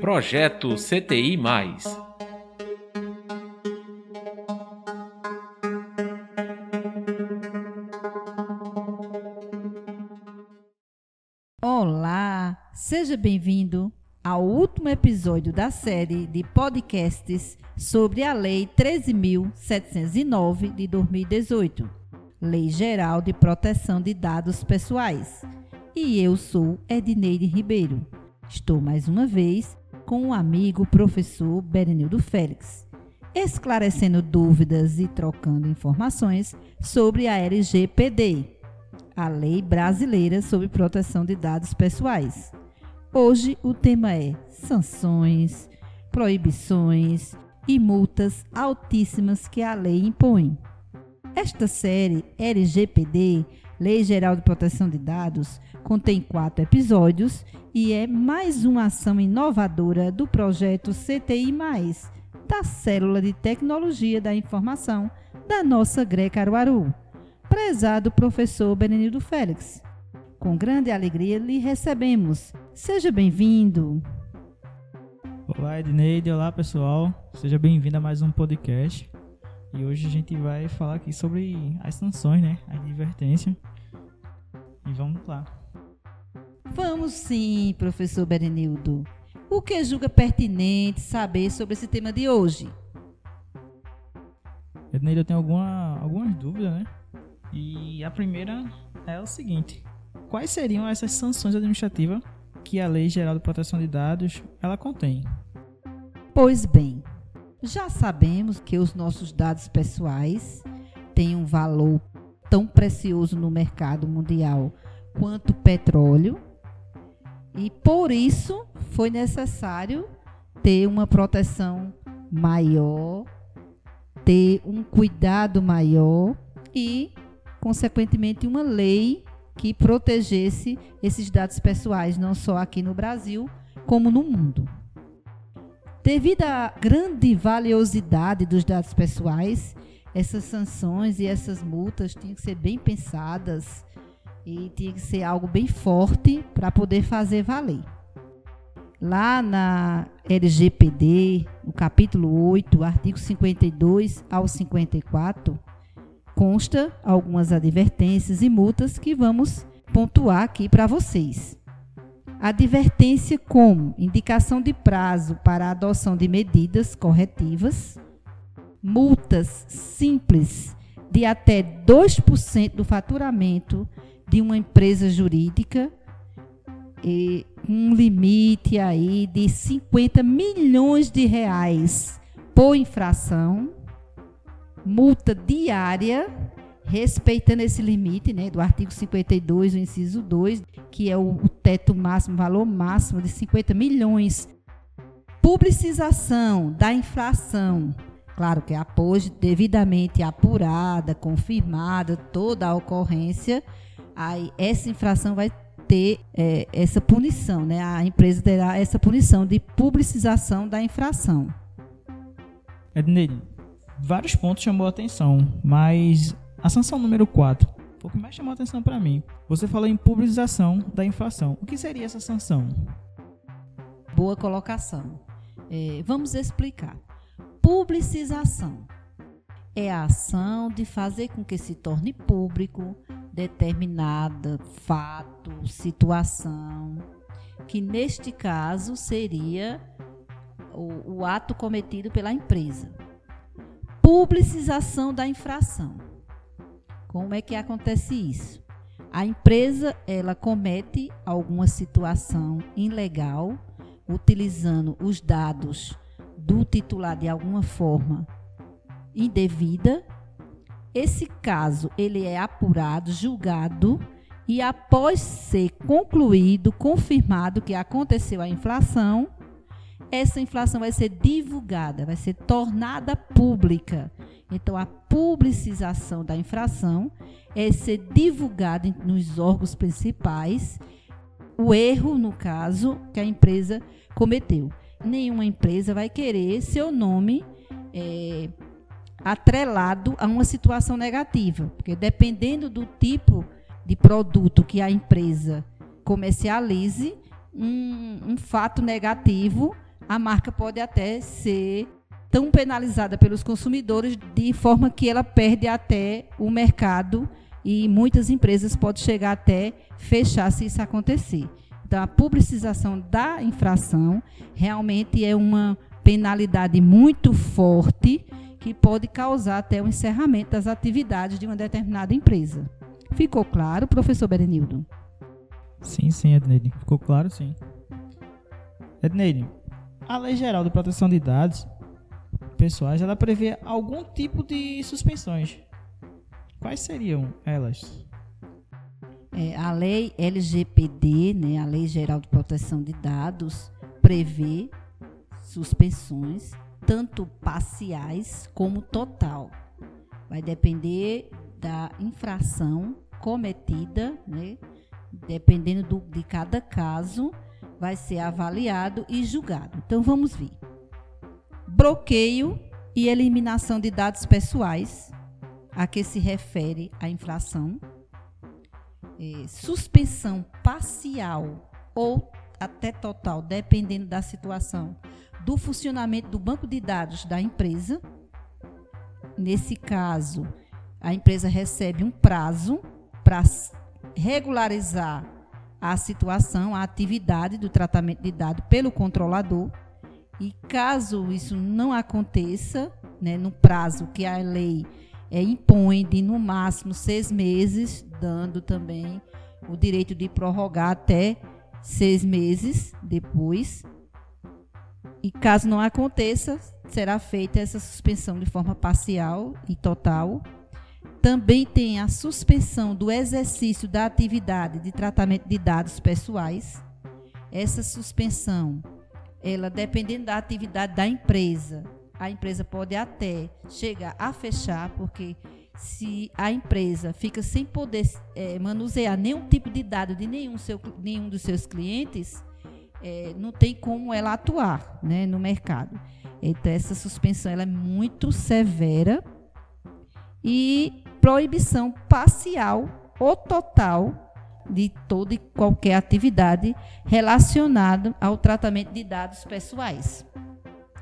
Projeto CTI. Olá, seja bem-vindo ao último episódio da série de podcasts sobre a Lei 13.709 de 2018, Lei Geral de Proteção de Dados Pessoais. E eu sou Edneide Ribeiro. Estou mais uma vez com o amigo professor Berenildo Félix, esclarecendo dúvidas e trocando informações sobre a LGPD, a Lei Brasileira sobre Proteção de Dados Pessoais. Hoje o tema é sanções, proibições e multas altíssimas que a lei impõe. Esta série LGPD, Lei Geral de Proteção de Dados, contém quatro episódios e é mais uma ação inovadora do projeto CTI, da Célula de Tecnologia da Informação da nossa GRE Caruaru. Prezado professor Benedito Félix, com grande alegria lhe recebemos. Seja bem-vindo. Olá, Edneide. Olá, pessoal. Seja bem-vindo a mais um podcast. E hoje a gente vai falar aqui sobre as sanções, né? A advertência. E vamos lá. Vamos sim, professor Berenildo. O que julga pertinente saber sobre esse tema de hoje? Edneide, eu tenho alguma, algumas dúvidas, né? E a primeira é o seguinte: quais seriam essas sanções administrativas que a Lei Geral de Proteção de Dados ela contém? Pois bem, já sabemos que os nossos dados pessoais têm um valor tão precioso no mercado mundial quanto o petróleo e por isso foi necessário ter uma proteção maior, ter um cuidado maior e, consequentemente, uma lei que protegesse esses dados pessoais, não só aqui no Brasil, como no mundo. Devido à grande valiosidade dos dados pessoais, essas sanções e essas multas tinham que ser bem pensadas e tinha que ser algo bem forte para poder fazer valer. Lá na LGPD, no capítulo 8, artigo 52 ao 54, consta algumas advertências e multas que vamos pontuar aqui para vocês. Advertência como indicação de prazo para a adoção de medidas corretivas, multas simples de até 2% do faturamento de uma empresa jurídica e um limite aí de 50 milhões de reais por infração, multa diária, respeitando esse limite, né, do artigo 52, o inciso 2, que é o, o teto máximo, valor máximo de 50 milhões. Publicização da infração, claro que após devidamente apurada, confirmada toda a ocorrência, aí essa infração vai ter é, essa punição, né? A empresa terá essa punição de publicização da infração. Ednei, vários pontos chamou a atenção, mas a sanção número 4 foi o que mais chamou a atenção para mim. Você falou em publicização da infração. O que seria essa sanção? Boa colocação. É, vamos explicar. Publicização é a ação de fazer com que se torne público determinada fato, situação, que neste caso seria o, o ato cometido pela empresa. Publicização da infração. Como é que acontece isso? A empresa ela comete alguma situação ilegal utilizando os dados do titular de alguma forma indevida esse caso ele é apurado, julgado e após ser concluído, confirmado que aconteceu a inflação, essa inflação vai ser divulgada, vai ser tornada pública. Então, a publicização da infração é ser divulgada nos órgãos principais o erro, no caso, que a empresa cometeu. Nenhuma empresa vai querer seu nome é, atrelado a uma situação negativa, porque dependendo do tipo de produto que a empresa comercialize um, um fato negativo, a marca pode até ser tão penalizada pelos consumidores de forma que ela perde até o mercado e muitas empresas podem chegar até fechar se isso acontecer. Então, a publicização da infração realmente é uma penalidade muito forte que pode causar até o encerramento das atividades de uma determinada empresa. Ficou claro, professor Berenildo? Sim, sim, Edneide. Ficou claro, sim. Edneide, a Lei Geral de Proteção de Dados Pessoais, ela prevê algum tipo de suspensões. Quais seriam elas? É, a lei LGPD, né, a Lei Geral de Proteção de Dados, prevê suspensões tanto parciais como total. Vai depender da infração cometida, né? dependendo do, de cada caso, vai ser avaliado e julgado. Então vamos ver. Bloqueio e eliminação de dados pessoais, a que se refere a infração é, suspensão parcial ou até total, dependendo da situação, do funcionamento do banco de dados da empresa. Nesse caso, a empresa recebe um prazo para regularizar a situação, a atividade do tratamento de dados pelo controlador. E caso isso não aconteça, né, no prazo que a lei é, impõe de no máximo seis meses, dando também o direito de prorrogar até seis meses depois. E caso não aconteça, será feita essa suspensão de forma parcial e total. Também tem a suspensão do exercício da atividade de tratamento de dados pessoais. Essa suspensão, ela dependendo da atividade da empresa, a empresa pode até chegar a fechar, porque se a empresa fica sem poder é, manusear nenhum tipo de dado de nenhum, seu, nenhum dos seus clientes, é, não tem como ela atuar né, no mercado. Então, essa suspensão ela é muito severa e proibição parcial ou total de toda e qualquer atividade relacionada ao tratamento de dados pessoais.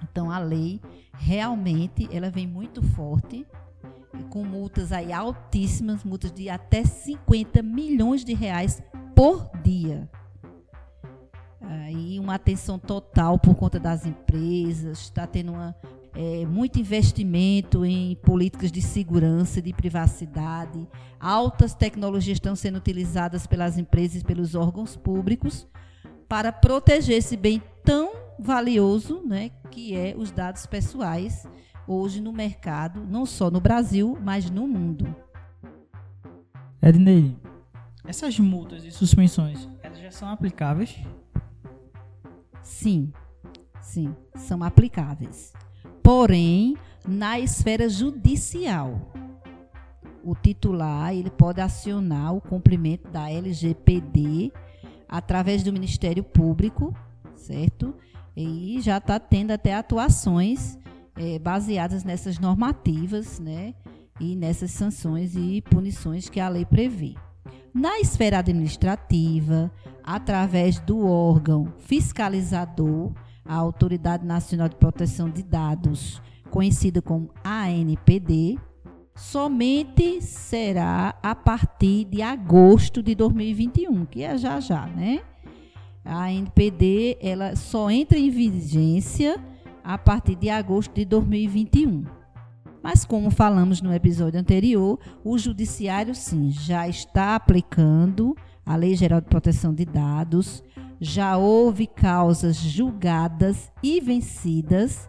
Então, a lei realmente ela vem muito forte, com multas aí altíssimas, multas de até 50 milhões de reais por dia. Aí uma atenção total por conta das empresas, está tendo uma, é, muito investimento em políticas de segurança, de privacidade. Altas tecnologias estão sendo utilizadas pelas empresas e pelos órgãos públicos para proteger esse bem tão valioso, né, que é os dados pessoais hoje no mercado, não só no Brasil, mas no mundo. Ednei, essas multas e suspensões, elas já são aplicáveis? Sim, sim, são aplicáveis. Porém, na esfera judicial, o titular ele pode acionar o cumprimento da LGPD através do Ministério Público, certo? E já está tendo até atuações é, baseadas nessas normativas, né? E nessas sanções e punições que a lei prevê. Na esfera administrativa, através do órgão fiscalizador, a Autoridade Nacional de Proteção de Dados, conhecida como ANPD, somente será a partir de agosto de 2021, que é já já, né? a NPD ela só entra em vigência a partir de agosto de 2021. Mas como falamos no episódio anterior, o judiciário sim já está aplicando a Lei Geral de Proteção de Dados, já houve causas julgadas e vencidas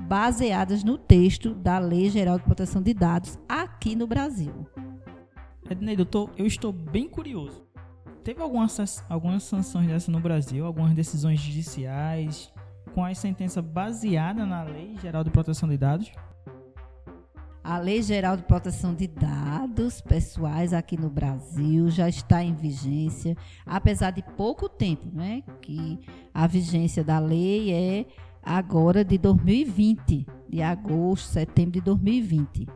baseadas no texto da Lei Geral de Proteção de Dados aqui no Brasil. Ednei, doutor, eu estou bem curioso teve algumas, algumas sanções dessa no Brasil, algumas decisões judiciais com a sentença baseada na Lei Geral de Proteção de Dados? A Lei Geral de Proteção de Dados Pessoais aqui no Brasil já está em vigência, apesar de pouco tempo, né? Que a vigência da lei é agora de 2020, de agosto, setembro de 2020.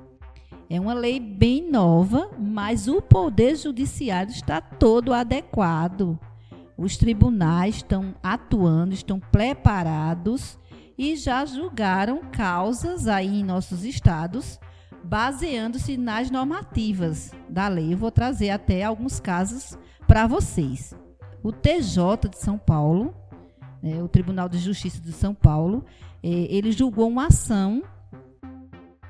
É uma lei bem nova, mas o poder judiciário está todo adequado os tribunais estão atuando, estão preparados e já julgaram causas aí em nossos estados, baseando-se nas normativas da lei. Eu vou trazer até alguns casos para vocês. O TJ de São Paulo, né, o Tribunal de Justiça de São Paulo, eh, ele julgou uma ação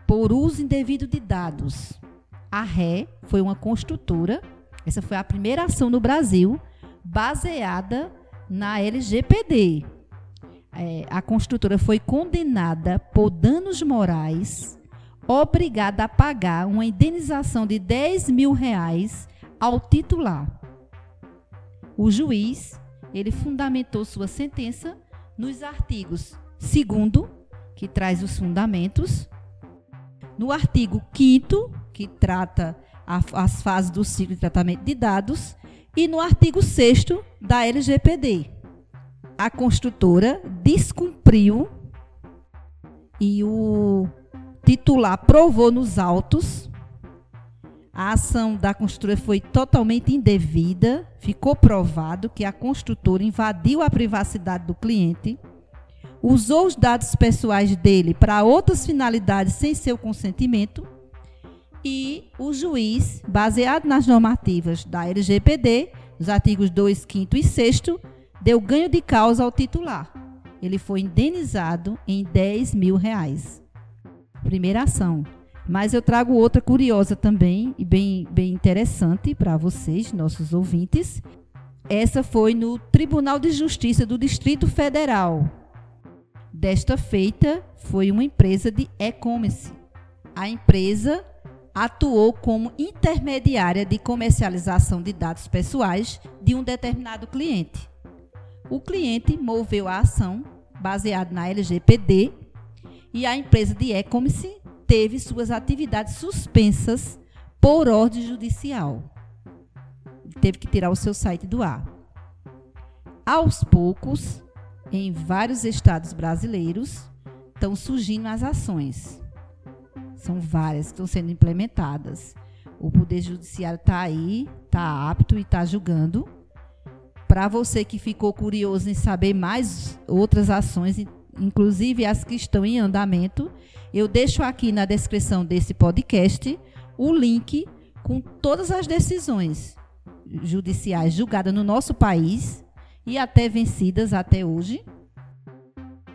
por uso indevido de dados. A Ré foi uma construtora, essa foi a primeira ação no Brasil baseada na LGPD, é, a construtora foi condenada por danos morais, obrigada a pagar uma indenização de 10 mil reais ao titular. O juiz ele fundamentou sua sentença nos artigos 2 que traz os fundamentos, no artigo 5 que trata a, as fases do ciclo de tratamento de dados, e no artigo 6 da LGPD a construtora descumpriu e o titular provou nos autos. A ação da construtora foi totalmente indevida. Ficou provado que a construtora invadiu a privacidade do cliente, usou os dados pessoais dele para outras finalidades sem seu consentimento. E o juiz, baseado nas normativas da LGPD, os artigos 2, 5 e 6, deu ganho de causa ao titular. Ele foi indenizado em 10 mil reais. Primeira ação. Mas eu trago outra curiosa também e bem, bem interessante para vocês, nossos ouvintes. Essa foi no Tribunal de Justiça do Distrito Federal. Desta feita, foi uma empresa de e-commerce. A empresa atuou como intermediária de comercialização de dados pessoais de um determinado cliente o cliente moveu a ação baseada na LGPD e a empresa de e-commerce teve suas atividades suspensas por ordem judicial. Teve que tirar o seu site do ar. Aos poucos, em vários estados brasileiros, estão surgindo as ações. São várias que estão sendo implementadas. O Poder Judiciário está aí, está apto e está julgando para você que ficou curioso em saber mais outras ações, inclusive as que estão em andamento, eu deixo aqui na descrição desse podcast o link com todas as decisões judiciais julgadas no nosso país e até vencidas até hoje.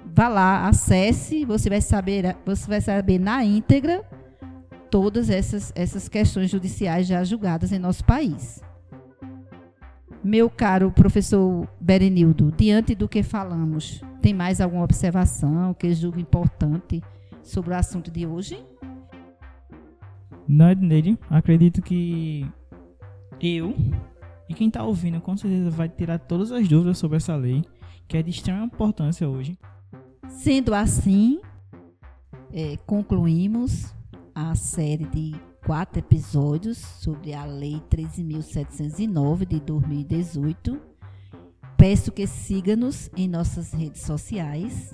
Vá lá, acesse, você vai saber, você vai saber na íntegra todas essas, essas questões judiciais já julgadas em nosso país. Meu caro professor Berenildo, diante do que falamos, tem mais alguma observação que julgue importante sobre o assunto de hoje? Não, Edneide, acredito que eu e quem está ouvindo com certeza vai tirar todas as dúvidas sobre essa lei, que é de extrema importância hoje. Sendo assim, é, concluímos a série de quatro episódios sobre a Lei 13.709 de 2018. Peço que siga-nos em nossas redes sociais,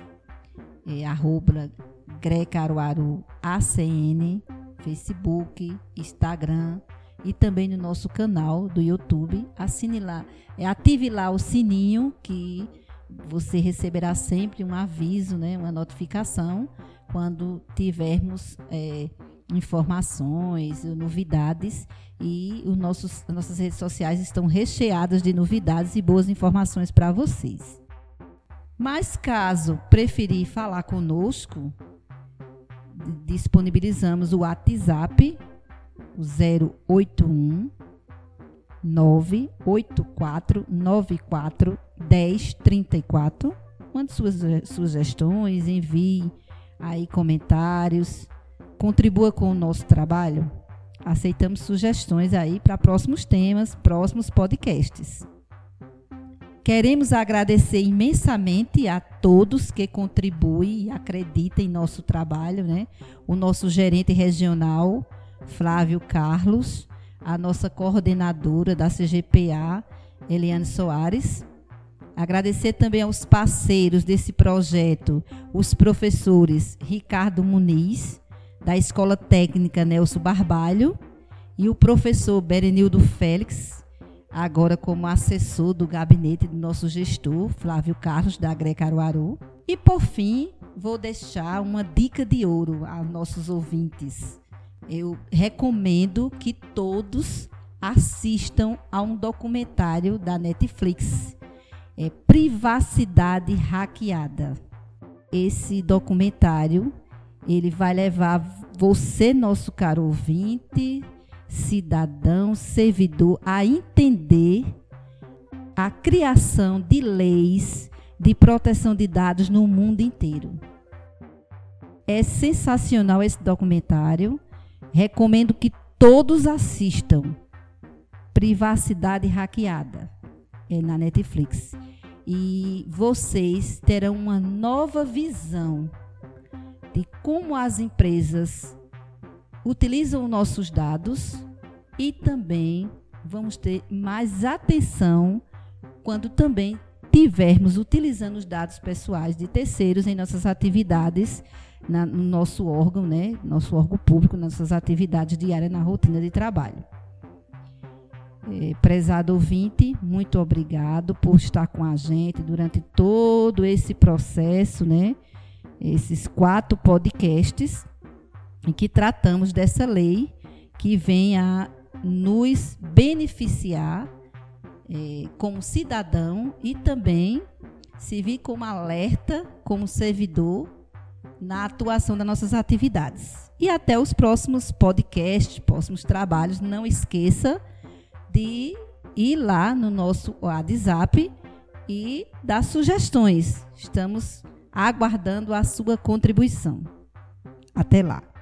é, arroba Grecaruaru ACN, Facebook, Instagram e também no nosso canal do YouTube. Assine lá, é, ative lá o sininho que você receberá sempre um aviso, né, uma notificação quando tivermos é, informações, novidades e os nossos, as nossas redes sociais estão recheadas de novidades e boas informações para vocês. Mas caso preferir falar conosco, disponibilizamos o WhatsApp, o 081 984 94 1034. Mande suas sugestões, envie aí comentários contribua com o nosso trabalho. Aceitamos sugestões aí para próximos temas, próximos podcasts. Queremos agradecer imensamente a todos que contribuem e acreditam em nosso trabalho, né? O nosso gerente regional, Flávio Carlos, a nossa coordenadora da CGPA, Eliane Soares. Agradecer também aos parceiros desse projeto, os professores Ricardo Muniz, da Escola Técnica Nelson Barbalho e o professor Berenildo Félix, agora como assessor do gabinete do nosso gestor, Flávio Carlos, da Agre Caruaru. E por fim, vou deixar uma dica de ouro aos nossos ouvintes. Eu recomendo que todos assistam a um documentário da Netflix, é Privacidade Hackeada. Esse documentário ele vai levar você, nosso caro ouvinte, cidadão, servidor, a entender a criação de leis de proteção de dados no mundo inteiro. É sensacional esse documentário. Recomendo que todos assistam. Privacidade Hackeada. É na Netflix. E vocês terão uma nova visão como as empresas utilizam nossos dados e também vamos ter mais atenção quando também tivermos utilizando os dados pessoais de terceiros em nossas atividades, na, no nosso órgão, né, nosso órgão público, nossas atividades diárias na rotina de trabalho. É, prezado ouvinte, muito obrigado por estar com a gente durante todo esse processo, né? Esses quatro podcasts em que tratamos dessa lei que vem a nos beneficiar é, como cidadão e também servir como alerta, como servidor na atuação das nossas atividades. E até os próximos podcasts, próximos trabalhos. Não esqueça de ir lá no nosso WhatsApp e dar sugestões. Estamos aguardando a sua contribuição. Até lá.